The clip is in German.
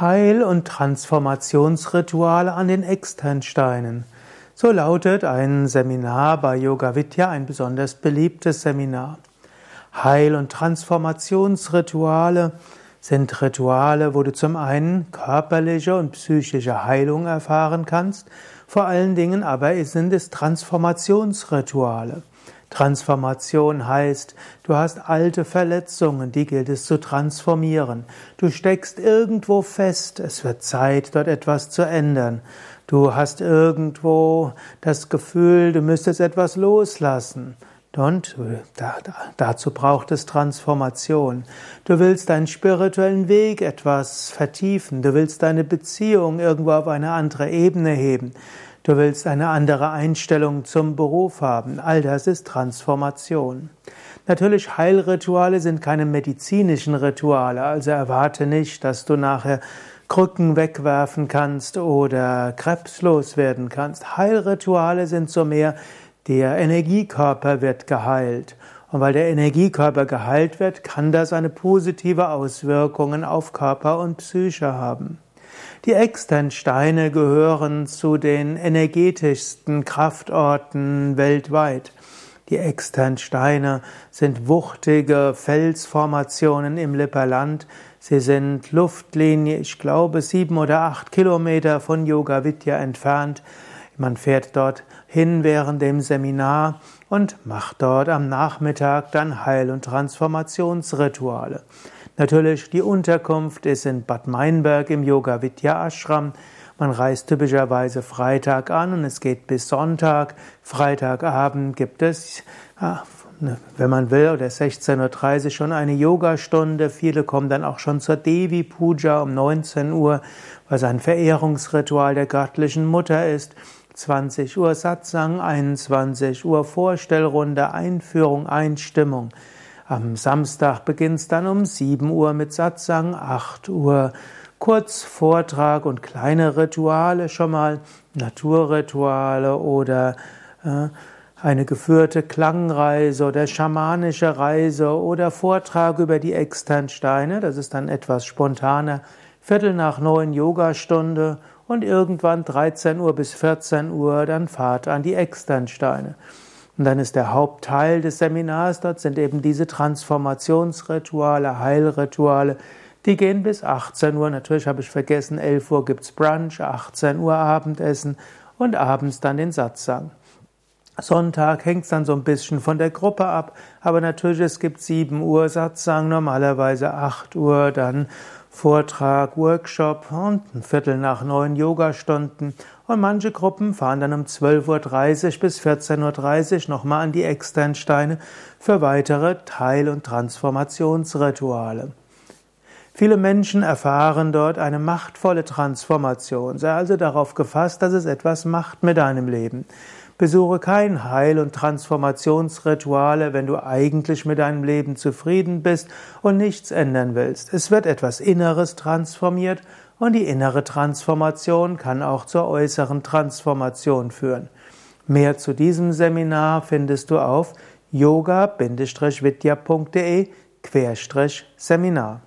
Heil- und Transformationsrituale an den Externsteinen. So lautet ein Seminar bei Yoga Vidya, ein besonders beliebtes Seminar. Heil- und Transformationsrituale sind Rituale, wo du zum einen körperliche und psychische Heilung erfahren kannst, vor allen Dingen aber sind es Transformationsrituale. Transformation heißt, du hast alte Verletzungen, die gilt es zu transformieren. Du steckst irgendwo fest, es wird Zeit, dort etwas zu ändern. Du hast irgendwo das Gefühl, du müsstest etwas loslassen. Und da, da, dazu braucht es Transformation. Du willst deinen spirituellen Weg etwas vertiefen. Du willst deine Beziehung irgendwo auf eine andere Ebene heben. Du willst eine andere Einstellung zum Beruf haben. All das ist Transformation. Natürlich, Heilrituale sind keine medizinischen Rituale, also erwarte nicht, dass du nachher Krücken wegwerfen kannst oder krebslos werden kannst. Heilrituale sind so mehr, der Energiekörper wird geheilt. Und weil der Energiekörper geheilt wird, kann das eine positive Auswirkungen auf Körper und Psyche haben. Die Externsteine gehören zu den energetischsten Kraftorten weltweit. Die Externsteine sind wuchtige Felsformationen im Lipperland. Sie sind Luftlinie, ich glaube, sieben oder acht Kilometer von Yoga Vidya entfernt. Man fährt dort hin während dem Seminar und macht dort am Nachmittag dann Heil- und Transformationsrituale. Natürlich, die Unterkunft ist in Bad Meinberg im Yoga Vidya Ashram. Man reist typischerweise Freitag an und es geht bis Sonntag. Freitagabend gibt es, ne, wenn man will, oder 16.30 Uhr schon eine Yogastunde. Viele kommen dann auch schon zur Devi Puja um 19 Uhr, was ein Verehrungsritual der göttlichen Mutter ist. 20 Uhr Satsang, 21 Uhr Vorstellrunde, Einführung, Einstimmung. Am Samstag beginnt es dann um 7 Uhr mit Satsang, 8 Uhr kurz Vortrag und kleine Rituale schon mal, Naturrituale oder äh, eine geführte Klangreise oder schamanische Reise oder Vortrag über die Externsteine, das ist dann etwas spontaner, Viertel nach neun Yogastunde und irgendwann 13 Uhr bis 14 Uhr dann Fahrt an die Externsteine. Und dann ist der Hauptteil des Seminars, dort sind eben diese Transformationsrituale, Heilrituale, die gehen bis 18 Uhr. Natürlich habe ich vergessen, 11 Uhr gibt's Brunch, 18 Uhr Abendessen und abends dann den Satzang. Sonntag hängt es dann so ein bisschen von der Gruppe ab, aber natürlich es gibt 7 Uhr Satzang, normalerweise 8 Uhr dann Vortrag, Workshop und ein Viertel nach neun Yogastunden. Und manche Gruppen fahren dann um 12.30 Uhr bis 14.30 Uhr nochmal an die Externsteine für weitere Teil- und Transformationsrituale. Viele Menschen erfahren dort eine machtvolle Transformation. Sei also darauf gefasst, dass es etwas macht mit deinem Leben. Besuche kein Heil- und Transformationsrituale, wenn du eigentlich mit deinem Leben zufrieden bist und nichts ändern willst. Es wird etwas Inneres transformiert und die innere Transformation kann auch zur äußeren Transformation führen. Mehr zu diesem Seminar findest du auf yoga-vidya.de Seminar.